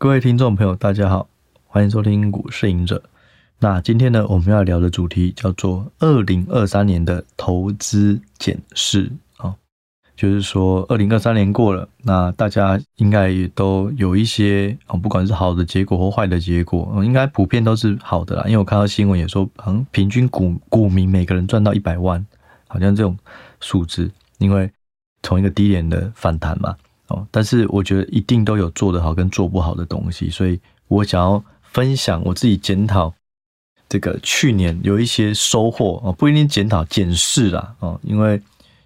各位听众朋友，大家好，欢迎收听股市隐者。那今天呢，我们要聊的主题叫做二零二三年的投资检视啊，就是说二零二三年过了，那大家应该也都有一些啊，不管是好的结果或坏的结果，应该普遍都是好的啦。因为我看到新闻也说，好像平均股股民每个人赚到一百万，好像这种数字，因为从一个低点的反弹嘛。哦，但是我觉得一定都有做得好跟做不好的东西，所以我想要分享我自己检讨这个去年有一些收获哦，不一定检讨检视啦哦，因为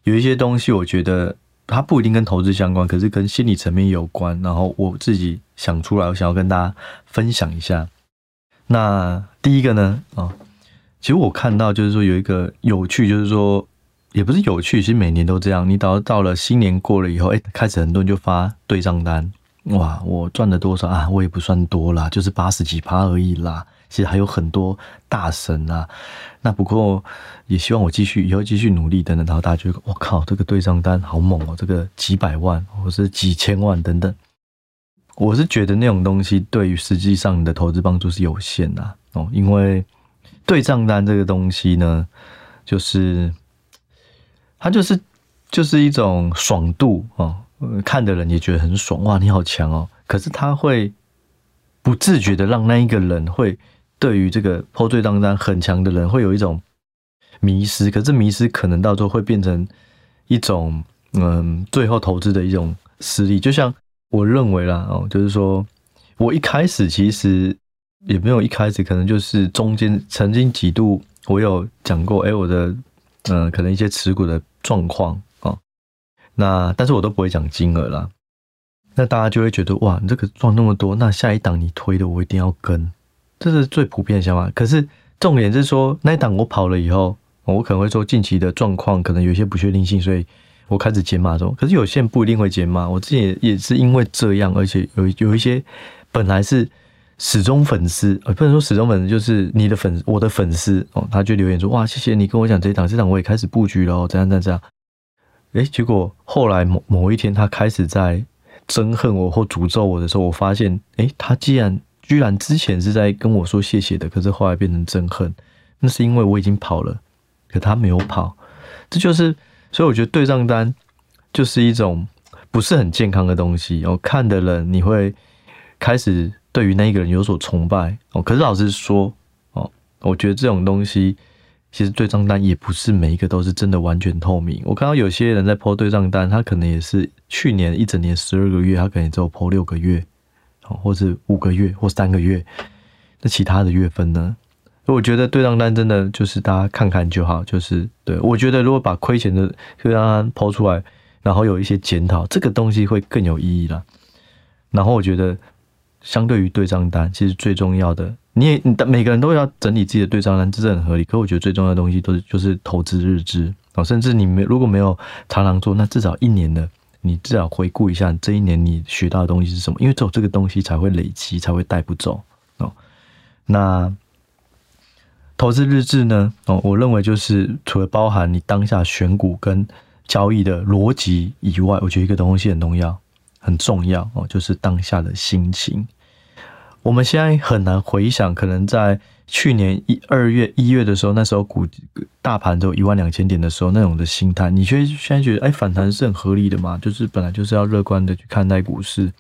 有一些东西我觉得它不一定跟投资相关，可是跟心理层面有关，然后我自己想出来，我想要跟大家分享一下。那第一个呢，哦，其实我看到就是说有一个有趣，就是说。也不是有趣，其实每年都这样。你到到了新年过了以后，哎，开始很多人就发对账单，哇，我赚了多少啊？我也不算多啦，就是八十几趴而已啦。其实还有很多大神啊。那不过也希望我继续以后继续努力等等。然后大家觉得，我靠，这个对账单好猛哦，这个几百万或是几千万等等。我是觉得那种东西对于实际上你的投资帮助是有限的哦，因为对账单这个东西呢，就是。它就是就是一种爽度哦，看的人也觉得很爽哇，你好强哦！可是他会不自觉的让那一个人会对于这个 po 对账单很强的人会有一种迷失，可是迷失可能到最后会变成一种嗯，最后投资的一种失利。就像我认为啦哦，就是说我一开始其实也没有一开始，可能就是中间曾经几度我有讲过，哎，我的嗯，可能一些持股的。状况啊，那但是我都不会讲金额啦。那大家就会觉得哇，你这个赚那么多，那下一档你推的我一定要跟，这是最普遍的想法。可是重点是说，那一档我跑了以后，我可能会说近期的状况可能有一些不确定性，所以我开始减码中。可是有些人不一定会减码，我之前也是因为这样，而且有有一些本来是始终粉丝，呃，不能说始终粉丝，就是你的粉，我的粉丝哦，他就留言说哇，谢谢你跟我讲这一档，这档我也开始布局了，怎样怎样怎样。诶，结果后来某某一天，他开始在憎恨我或诅咒我的时候，我发现，诶，他既然居然之前是在跟我说谢谢的，可是后来变成憎恨，那是因为我已经跑了，可他没有跑，这就是，所以我觉得对账单就是一种不是很健康的东西。哦看的人，你会开始对于那一个人有所崇拜哦。可是老实说，哦，我觉得这种东西。其实对账单也不是每一个都是真的完全透明。我看到有些人在 po 对账单，他可能也是去年一整年十二个月，他可能也只有 po 六个月，或者五个月或三个月。那其他的月份呢？我觉得对账单真的就是大家看看就好。就是对我觉得，如果把亏钱的对账单抛出来，然后有一些检讨，这个东西会更有意义了。然后我觉得，相对于对账单，其实最重要的。你也，你的每个人都要整理自己的对账单，这是很合理。可我觉得最重要的东西都是就是投资日志哦，甚至你没如果没有常常做，那至少一年的，你至少回顾一下这一年你学到的东西是什么，因为只有这个东西才会累积，才会带不走哦。那投资日志呢？哦，我认为就是除了包含你当下选股跟交易的逻辑以外，我觉得一个东西很重要，很重要哦，就是当下的心情。我们现在很难回想，可能在去年一二月、一月的时候，那时候股大盘都有一万两千点的时候，那种的心态，你觉现在觉得，哎，反弹是很合理的嘛？就是本来就是要乐观的去看待股市，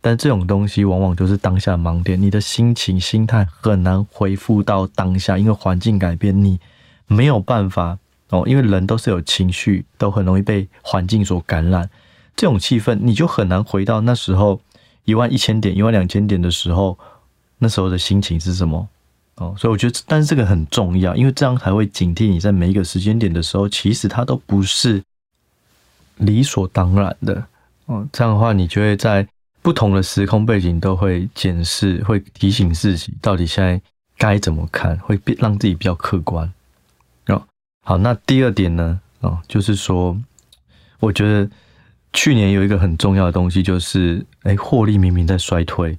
但这种东西往往就是当下盲点，你的心情、心态很难恢复到当下，因为环境改变，你没有办法哦，因为人都是有情绪，都很容易被环境所感染，这种气氛，你就很难回到那时候。一万一千点、一万两千点的时候，那时候的心情是什么？哦，所以我觉得，但是这个很重要，因为这样才会警惕你在每一个时间点的时候，其实它都不是理所当然的。哦，这样的话，你就会在不同的时空背景都会检视，会提醒自己到底现在该怎么看，会变让自己比较客观。哦，好，那第二点呢？哦，就是说，我觉得。去年有一个很重要的东西，就是哎，获利明明在衰退，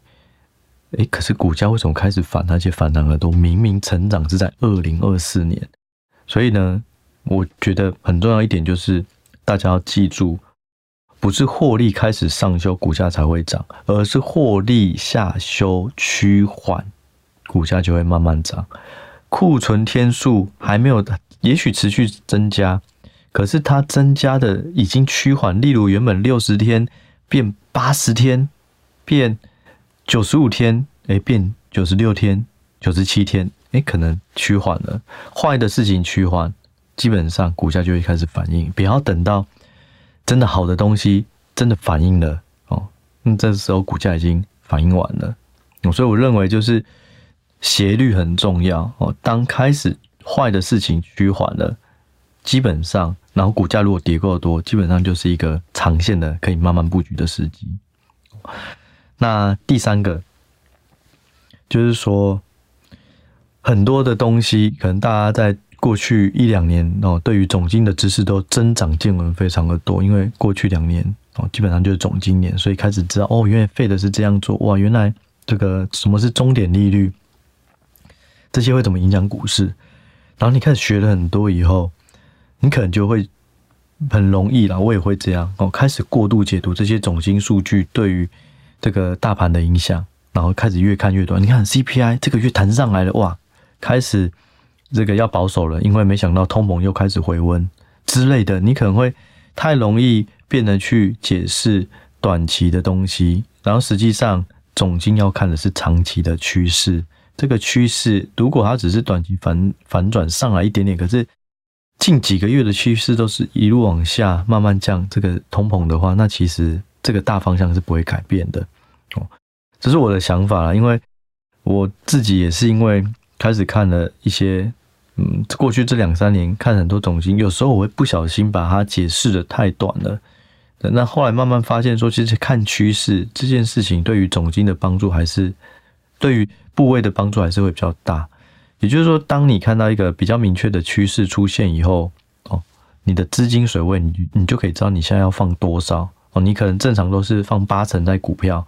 哎，可是股价为什么开始反？而且反弹了都明明成长是在二零二四年，所以呢，我觉得很重要一点就是大家要记住，不是获利开始上修，股价才会涨，而是获利下修趋缓，股价就会慢慢涨。库存天数还没有，也许持续增加，可是它增加的已经趋缓。例如原本六十天变八十天，变九十五天，哎，变九十六天、九十七天，哎，可能趋缓了。坏的事情趋缓，基本上股价就会开始反应。不要等到。真的好的东西真的反应了哦，那这时候股价已经反应完了，所以我认为就是斜率很重要哦。当开始坏的事情趋缓了，基本上，然后股价如果跌够多，基本上就是一个长线的可以慢慢布局的时机。那第三个就是说，很多的东西可能大家在。过去一两年哦，对于总经的知识都增长见闻非常的多，因为过去两年哦，基本上就是总经年，所以开始知道哦，原来 Fed 是这样做哇，原来这个什么是终点利率，这些会怎么影响股市？然后你开始学了很多以后，你可能就会很容易啦，我也会这样哦，开始过度解读这些总经数据对于这个大盘的影响，然后开始越看越多。你看 CPI 这个月弹上来了哇，开始。这个要保守了，因为没想到通膨又开始回温之类的，你可能会太容易变得去解释短期的东西，然后实际上总经要看的是长期的趋势。这个趋势如果它只是短期反反转上来一点点，可是近几个月的趋势都是一路往下慢慢降，这个通膨的话，那其实这个大方向是不会改变的。哦，这是我的想法啦，因为我自己也是因为。开始看了一些，嗯，过去这两三年看很多总经，有时候我会不小心把它解释的太短了。那后来慢慢发现说，其实看趋势这件事情对于总经的帮助还是，对于部位的帮助还是会比较大。也就是说，当你看到一个比较明确的趋势出现以后，哦，你的资金水位，你你就可以知道你现在要放多少。哦，你可能正常都是放八成在股票，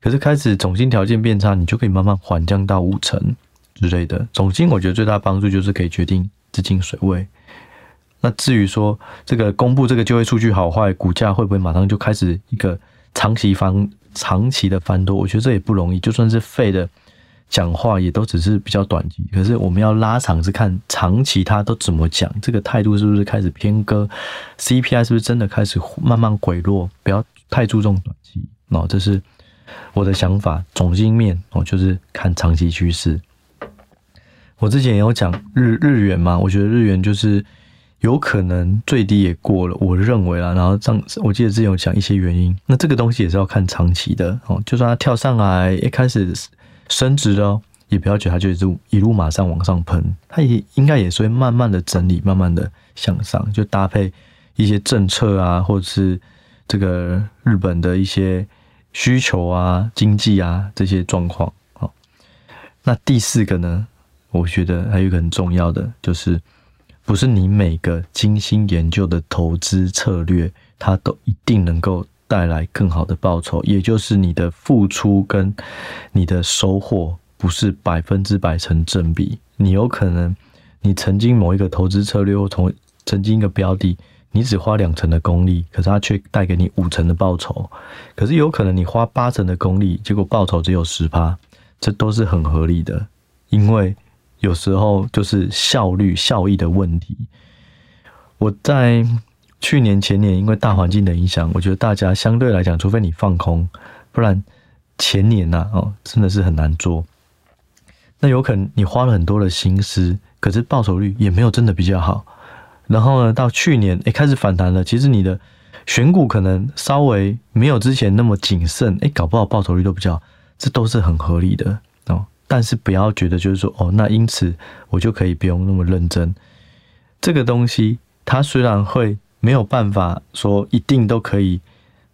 可是开始总金条件变差，你就可以慢慢缓降到五成。之类的总金，我觉得最大帮助就是可以决定资金水位。那至于说这个公布这个就业数据好坏，股价会不会马上就开始一个长期翻长期的翻多？我觉得这也不容易。就算是废的讲话，也都只是比较短期。可是我们要拉长是看长期他都怎么讲，这个态度是不是开始偏鸽？CPI 是不是真的开始慢慢回落？不要太注重短期哦，这是我的想法。总经面哦，就是看长期趋势。我之前也有讲日日元嘛，我觉得日元就是有可能最低也过了，我认为啦。然后上我记得之前有讲一些原因，那这个东西也是要看长期的哦。就算它跳上来一开始升值了，也不要觉得它就一路一路马上往上喷，它也应该也是会慢慢的整理，慢慢的向上，就搭配一些政策啊，或者是这个日本的一些需求啊、经济啊这些状况。好，那第四个呢？我觉得还有一个很重要的，就是不是你每个精心研究的投资策略，它都一定能够带来更好的报酬。也就是你的付出跟你的收获不是百分之百成正比。你有可能，你曾经某一个投资策略或从曾经一个标的，你只花两成的功力，可是它却带给你五成的报酬。可是有可能你花八成的功力，结果报酬只有十趴，这都是很合理的，因为。有时候就是效率、效益的问题。我在去年、前年，因为大环境的影响，我觉得大家相对来讲，除非你放空，不然前年呐，哦，真的是很难做。那有可能你花了很多的心思，可是报酬率也没有真的比较好。然后呢，到去年，诶，开始反弹了，其实你的选股可能稍微没有之前那么谨慎，诶，搞不好报酬率都比较，这都是很合理的哦。但是不要觉得就是说哦，那因此我就可以不用那么认真。这个东西它虽然会没有办法说一定都可以，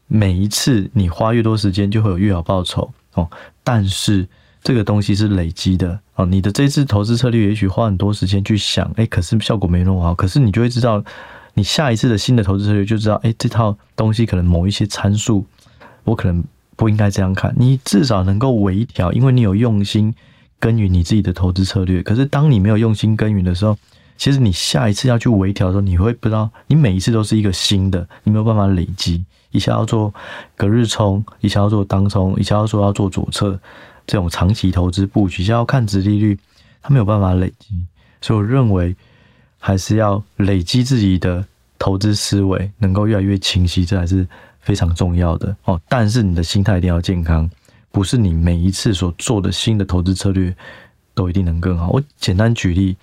每一次你花越多时间就会有越好报酬哦。但是这个东西是累积的哦。你的这次投资策略也许花很多时间去想，诶，可是效果没那么好。可是你就会知道，你下一次的新的投资策略就知道，诶，这套东西可能某一些参数我可能。不应该这样看，你至少能够微调，因为你有用心耕耘你自己的投资策略。可是当你没有用心耕耘的时候，其实你下一次要去微调的时候，你会不知道，你每一次都是一个新的，你没有办法累积，一下要做隔日冲，一下要做当冲，一下要说要做左侧这种长期投资布局，一下要看殖利率，他没有办法累积。所以我认为还是要累积自己的投资思维，能够越来越清晰，这还是非常重要的哦。但是你的心态一定要健康，不是你每一次所做的新的投资策略都一定能更好。我简单举例，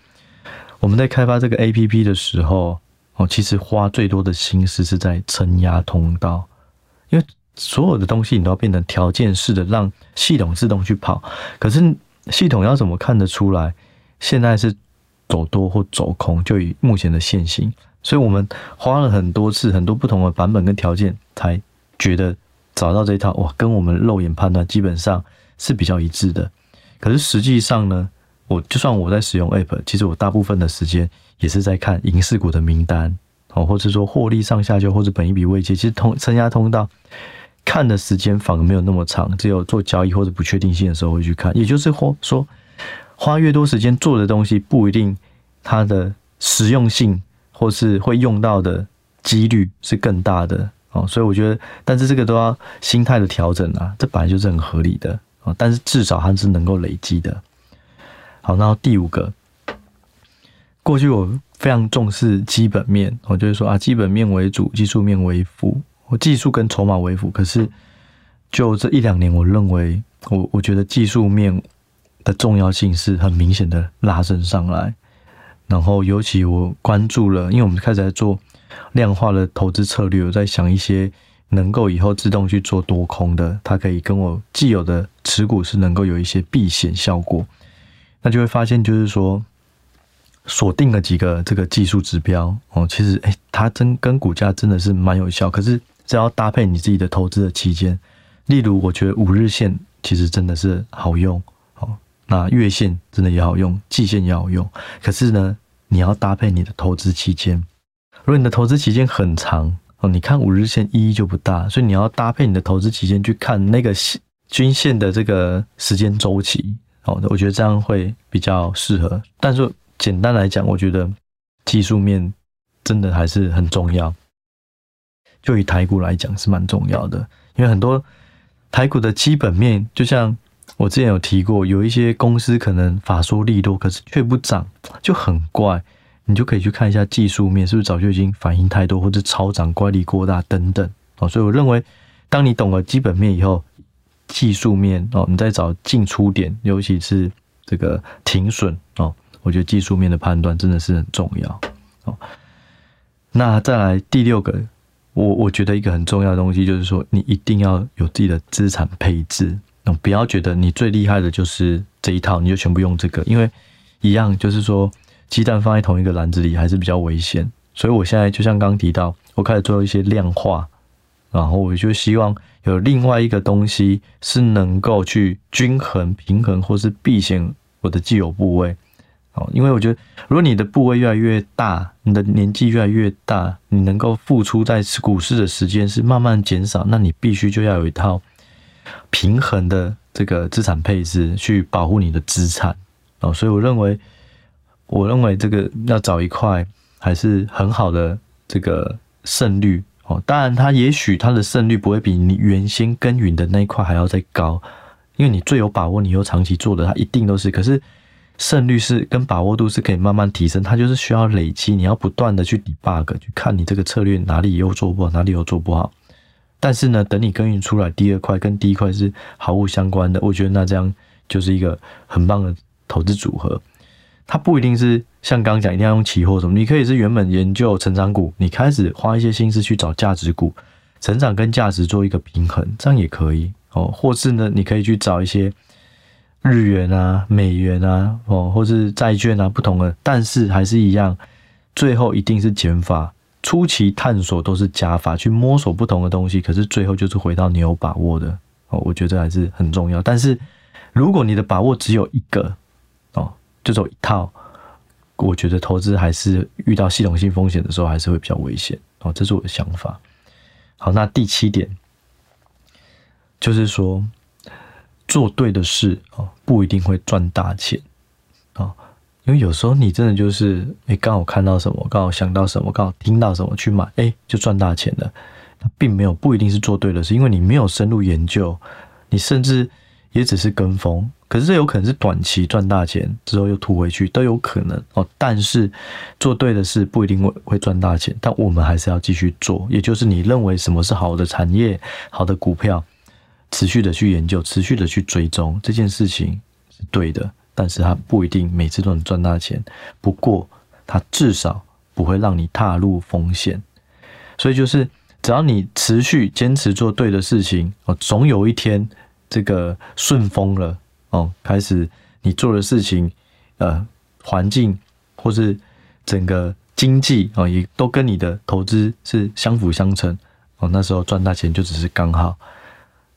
我们在开发这个 APP 的时候。哦，其实花最多的心思是在承压通道，因为所有的东西你都要变成条件式的，让系统自动去跑。可是系统要怎么看得出来现在是走多或走空？就以目前的现行，所以我们花了很多次、很多不同的版本跟条件，才觉得找到这一套哇，跟我们肉眼判断基本上是比较一致的。可是实际上呢，我就算我在使用 App，其实我大部分的时间。也是在看影视股的名单哦，或者说获利上下就或者本益比位阶，其实通承压通道看的时间反而没有那么长，只有做交易或者不确定性的时候会去看。也就是或说，花越多时间做的东西，不一定它的实用性或是会用到的几率是更大的哦。所以我觉得，但是这个都要心态的调整啊，这本来就是很合理的啊。但是至少它是能够累积的。好，然后第五个。过去我非常重视基本面，我就是说啊，基本面为主，技术面为辅，我技术跟筹码为辅。可是就这一两年，我认为我我觉得技术面的重要性是很明显的拉升上来。然后尤其我关注了，因为我们开始在做量化的投资策略，我在想一些能够以后自动去做多空的，它可以跟我既有的持股是能够有一些避险效果。那就会发现，就是说。锁定了几个这个技术指标哦，其实诶，它真跟股价真的是蛮有效。可是只要搭配你自己的投资的期间，例如我觉得五日线其实真的是好用哦，那月线真的也好用，季线也好用。可是呢，你要搭配你的投资期间。如果你的投资期间很长哦，你看五日线意义就不大，所以你要搭配你的投资期间去看那个均线的这个时间周期好哦，我觉得这样会比较适合。但是。简单来讲，我觉得技术面真的还是很重要。就以台股来讲是蛮重要的，因为很多台股的基本面，就像我之前有提过，有一些公司可能法说利多，可是却不涨，就很怪。你就可以去看一下技术面，是不是早就已经反应太多，或者超涨、乖离过大等等。哦，所以我认为，当你懂了基本面以后，技术面哦，你再找进出点，尤其是这个停损哦。我觉得技术面的判断真的是很重要哦。那再来第六个，我我觉得一个很重要的东西就是说，你一定要有自己的资产配置，不要觉得你最厉害的就是这一套，你就全部用这个，因为一样就是说，鸡蛋放在同一个篮子里还是比较危险。所以我现在就像刚刚提到，我开始做一些量化，然后我就希望有另外一个东西是能够去均衡、平衡或是避险我的既有部位。哦因为我觉得，如果你的部位越来越大，你的年纪越来越大，你能够付出在股市的时间是慢慢减少，那你必须就要有一套平衡的这个资产配置去保护你的资产哦。所以我认为，我认为这个要找一块还是很好的这个胜率哦。当然，它也许它的胜率不会比你原先耕耘的那一块还要再高，因为你最有把握，你又长期做的，它一定都是。可是。胜率是跟把握度是可以慢慢提升，它就是需要累积，你要不断的去 debug，去看你这个策略哪里又做不好，哪里又做不好。但是呢，等你耕耘出来第二块跟第一块是毫无相关的，我觉得那这样就是一个很棒的投资组合。它不一定是像刚刚讲一定要用期货什么，你可以是原本研究成长股，你开始花一些心思去找价值股，成长跟价值做一个平衡，这样也可以哦。或是呢，你可以去找一些。日元啊，美元啊，哦，或是债券啊，不同的，但是还是一样，最后一定是减法。初期探索都是加法，去摸索不同的东西，可是最后就是回到你有把握的哦。我觉得还是很重要。但是如果你的把握只有一个哦，就走一套，我觉得投资还是遇到系统性风险的时候，还是会比较危险哦。这是我的想法。好，那第七点就是说。做对的事啊，不一定会赚大钱啊，因为有时候你真的就是，诶，刚好看到什么，刚好想到什么，刚好听到什么去买，诶，就赚大钱了。它并没有不一定是做对的事，因为你没有深入研究，你甚至也只是跟风。可是这有可能是短期赚大钱之后又吐回去都有可能哦。但是做对的事不一定会会赚大钱，但我们还是要继续做。也就是你认为什么是好的产业、好的股票，持续的去研究、持续的去追踪这件事情是对的。但是它不一定每次都能赚大钱，不过它至少不会让你踏入风险。所以就是只要你持续坚持做对的事情哦，总有一天这个顺风了。哦，开始你做的事情，呃，环境或是整个经济啊，也都跟你的投资是相辅相成。哦，那时候赚大钱就只是刚好，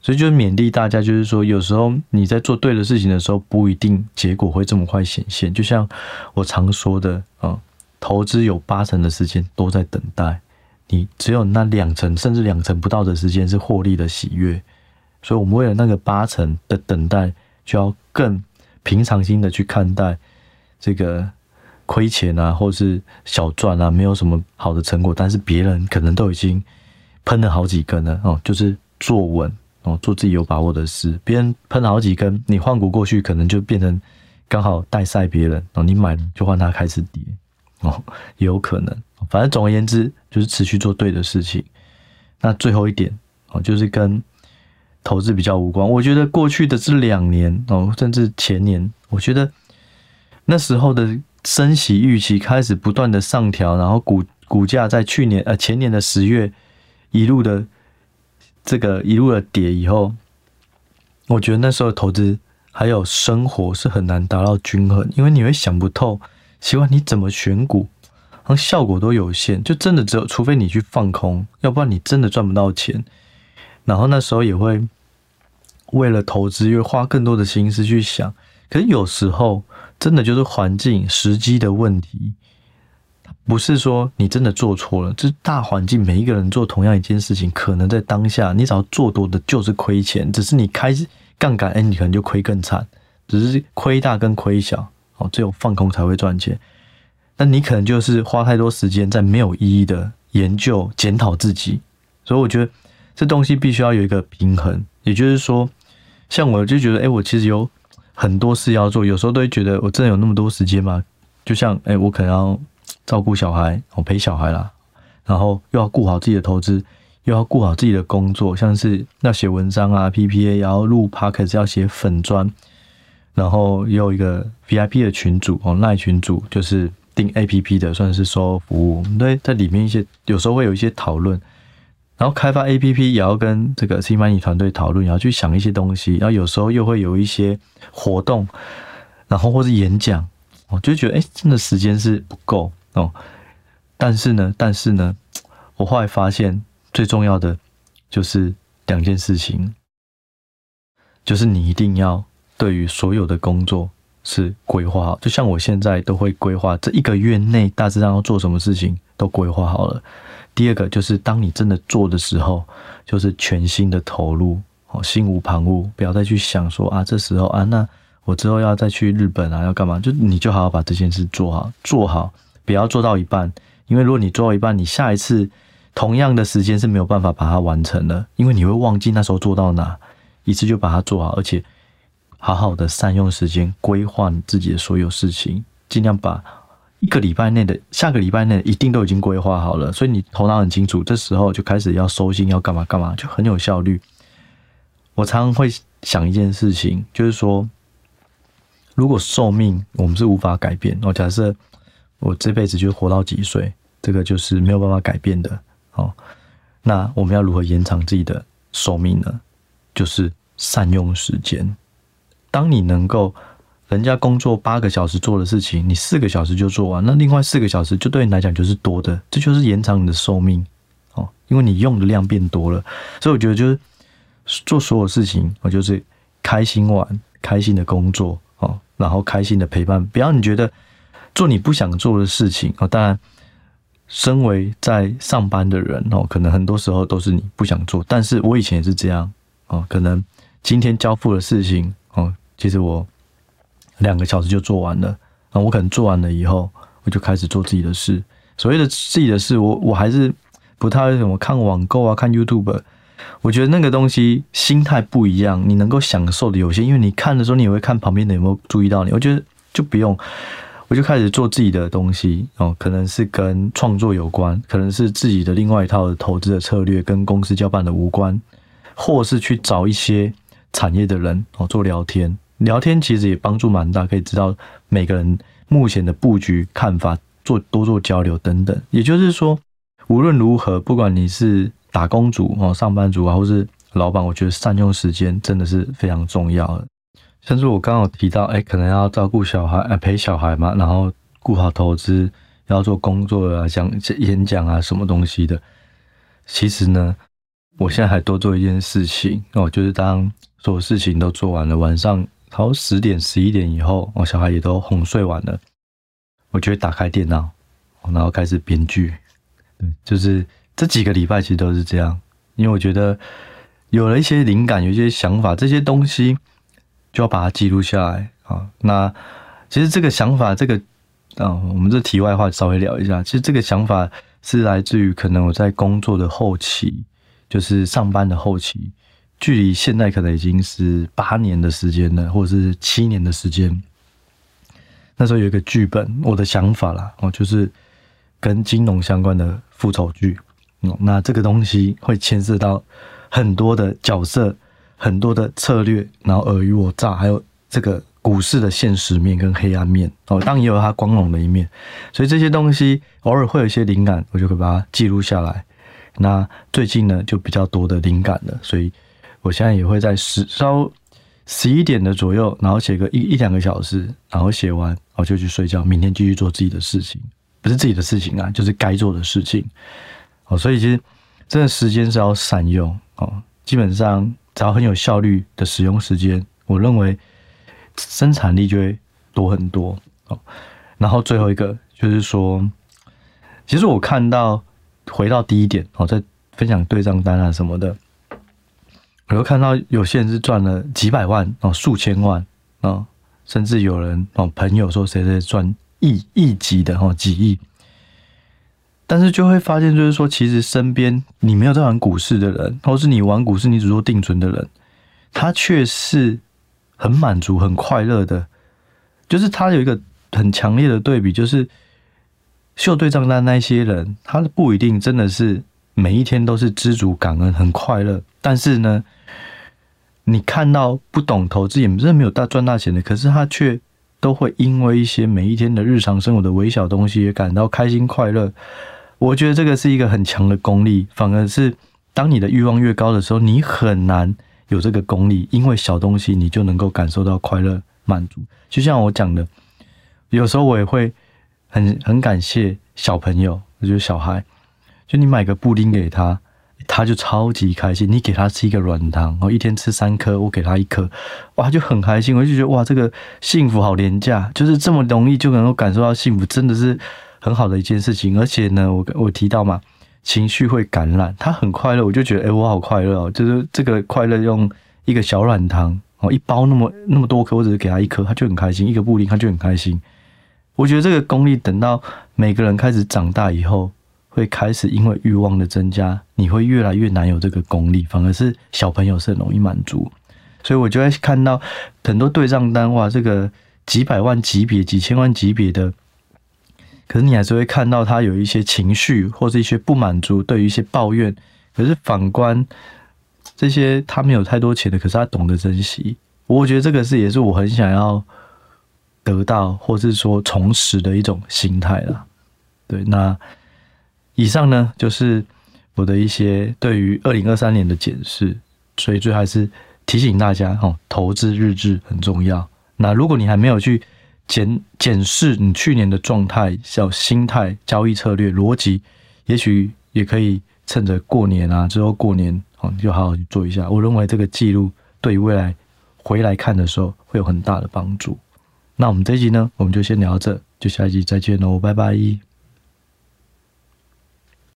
所以就勉励大家，就是说，有时候你在做对的事情的时候，不一定结果会这么快显现。就像我常说的啊，投资有八成的时间都在等待，你只有那两成甚至两成不到的时间是获利的喜悦。所以，我们为了那个八成的等待。就要更平常心的去看待这个亏钱啊，或是小赚啊，没有什么好的成果，但是别人可能都已经喷了好几根了哦，就是坐稳哦，做自己有把握的事。别人喷了好几根，你换股过去，可能就变成刚好带赛别人哦，你买就换它开始跌哦，也有可能。反正总而言之，就是持续做对的事情。那最后一点哦，就是跟。投资比较无关，我觉得过去的这两年哦，甚至前年，我觉得那时候的升息预期开始不断的上调，然后股股价在去年呃前年的十月一路的这个一路的跌以后，我觉得那时候投资还有生活是很难达到均衡，因为你会想不透，希望你怎么选股，然后效果都有限，就真的只有除非你去放空，要不然你真的赚不到钱。然后那时候也会为了投资，又花更多的心思去想。可是有时候真的就是环境时机的问题，不是说你真的做错了，就是大环境每一个人做同样一件事情，可能在当下你只要做多的就是亏钱，只是你开杠杆，哎，你可能就亏更惨，只是亏大跟亏小哦，只有放空才会赚钱。那你可能就是花太多时间在没有意义的研究检讨自己，所以我觉得。这东西必须要有一个平衡，也就是说，像我就觉得，哎，我其实有很多事要做，有时候都会觉得，我真的有那么多时间吗？就像，哎，我可能要照顾小孩，我陪小孩啦，然后又要顾好自己的投资，又要顾好自己的工作，像是要写文章啊，PPA，然后录 Podcast，要写粉专，然后也有一个 VIP 的群组哦，赖群组就是订 APP 的，算是售后服务，对，在里面一些有时候会有一些讨论。然后开发 APP 也要跟这个 CMoney 团队讨论，也要去想一些东西，然后有时候又会有一些活动，然后或是演讲，我就觉得哎，真的时间是不够哦。但是呢，但是呢，我后来发现最重要的就是两件事情，就是你一定要对于所有的工作是规划好，就像我现在都会规划这一个月内大致上要做什么事情，都规划好了。第二个就是，当你真的做的时候，就是全心的投入，哦，心无旁骛，不要再去想说啊，这时候啊，那我之后要再去日本啊，要干嘛？就你就好好把这件事做好，做好，不要做到一半，因为如果你做到一半，你下一次同样的时间是没有办法把它完成的，因为你会忘记那时候做到哪，一次就把它做好，而且好好的善用时间，规划你自己的所有事情，尽量把。一个礼拜内的，下个礼拜内一定都已经规划好了，所以你头脑很清楚，这时候就开始要收心，要干嘛干嘛，就很有效率。我常常会想一件事情，就是说，如果寿命我们是无法改变，我假设我这辈子就活到几岁，这个就是没有办法改变的哦。那我们要如何延长自己的寿命呢？就是善用时间。当你能够。人家工作八个小时做的事情，你四个小时就做完，那另外四个小时就对你来讲就是多的，这就是延长你的寿命哦，因为你用的量变多了。所以我觉得就是做所有事情，我就是开心玩，开心的工作哦，然后开心的陪伴。不要你觉得做你不想做的事情哦，当然，身为在上班的人哦，可能很多时候都是你不想做，但是我以前也是这样哦，可能今天交付的事情哦，其实我。两个小时就做完了，啊，我可能做完了以后，我就开始做自己的事。所谓的自己的事，我我还是不太什么看网购啊，看 YouTube。我觉得那个东西心态不一样，你能够享受的有限，因为你看的时候，你也会看旁边的有没有注意到你。我觉得就不用，我就开始做自己的东西哦，可能是跟创作有关，可能是自己的另外一套投资的策略跟公司交办的无关，或是去找一些产业的人哦做聊天，聊天其实也帮助蛮大，可以知道每个人目前的布局看法，做多做交流等等。也就是说，无论如何，不管你是打工族哦，上班族啊，或是老板，我觉得善用时间真的是非常重要的。像是我刚刚提到，哎，可能要照顾小孩，哎，陪小孩嘛，然后顾好投资，要做工作啊，讲演讲啊，什么东西的。其实呢，我现在还多做一件事情哦，就是当所有事情都做完了，晚上差不多十点、十一点以后，我小孩也都哄睡完了，我就会打开电脑，然后开始编剧。对，就是。这几个礼拜其实都是这样，因为我觉得有了一些灵感，有一些想法，这些东西就要把它记录下来啊。那其实这个想法，这个啊，我们这题外话稍微聊一下。其实这个想法是来自于可能我在工作的后期，就是上班的后期，距离现在可能已经是八年的时间了，或者是七年的时间。那时候有一个剧本，我的想法啦，哦，就是跟金融相关的复仇剧。那这个东西会牵涉到很多的角色，很多的策略，然后尔虞我诈，还有这个股市的现实面跟黑暗面哦，当然也有它光荣的一面。所以这些东西偶尔会有一些灵感，我就会把它记录下来。那最近呢，就比较多的灵感了，所以我现在也会在十稍十一点的左右，然后写个一一两个小时，然后写完我就去睡觉，明天继续做自己的事情，不是自己的事情啊，就是该做的事情。哦，所以其实这个时间是要善用哦。基本上只要很有效率的使用时间，我认为生产力就会多很多哦。然后最后一个就是说，其实我看到回到第一点哦，在分享对账单啊什么的，我又看到有些人是赚了几百万哦，数千万哦，甚至有人哦朋友说谁谁赚亿亿级的哦，几亿。但是就会发现，就是说，其实身边你没有在玩股市的人，或是你玩股市你只做定存的人，他却是很满足、很快乐的。就是他有一个很强烈的对比，就是秀对账单那些人，他不一定真的是每一天都是知足感恩、很快乐。但是呢，你看到不懂投资，也真的没有大赚大钱的，可是他却都会因为一些每一天的日常生活的微小东西，也感到开心快乐。我觉得这个是一个很强的功力，反而是当你的欲望越高的时候，你很难有这个功力，因为小东西你就能够感受到快乐满足。就像我讲的，有时候我也会很很感谢小朋友，就是小孩，就你买个布丁给他，他就超级开心。你给他吃一个软糖，然后一天吃三颗，我给他一颗，哇，他就很开心。我就觉得哇，这个幸福好廉价，就是这么容易就能够感受到幸福，真的是。很好的一件事情，而且呢，我我提到嘛，情绪会感染，他很快乐，我就觉得，哎、我好快乐哦，就是这个快乐用一个小软糖哦，一包那么那么多颗，我只是给他一颗，他就很开心，一个布丁他就很开心。我觉得这个功力，等到每个人开始长大以后，会开始因为欲望的增加，你会越来越难有这个功力，反而是小朋友是很容易满足。所以我就会看到很多对账单，哇，这个几百万级别、几千万级别的。可是你还是会看到他有一些情绪，或者一些不满足，对于一些抱怨。可是反观这些他没有太多钱的，可是他懂得珍惜。我觉得这个是也是我很想要得到，或是说重拾的一种心态啦。对，那以上呢就是我的一些对于二零二三年的检视。所以最后还是提醒大家哦，投资日志很重要。那如果你还没有去。检检视你去年的状态、小心态、交易策略、逻辑，也许也可以趁着过年啊，之后过年哦，就好好去做一下。我认为这个记录对于未来回来看的时候会有很大的帮助。那我们这一集呢，我们就先聊这，就下一集再见喽，拜拜。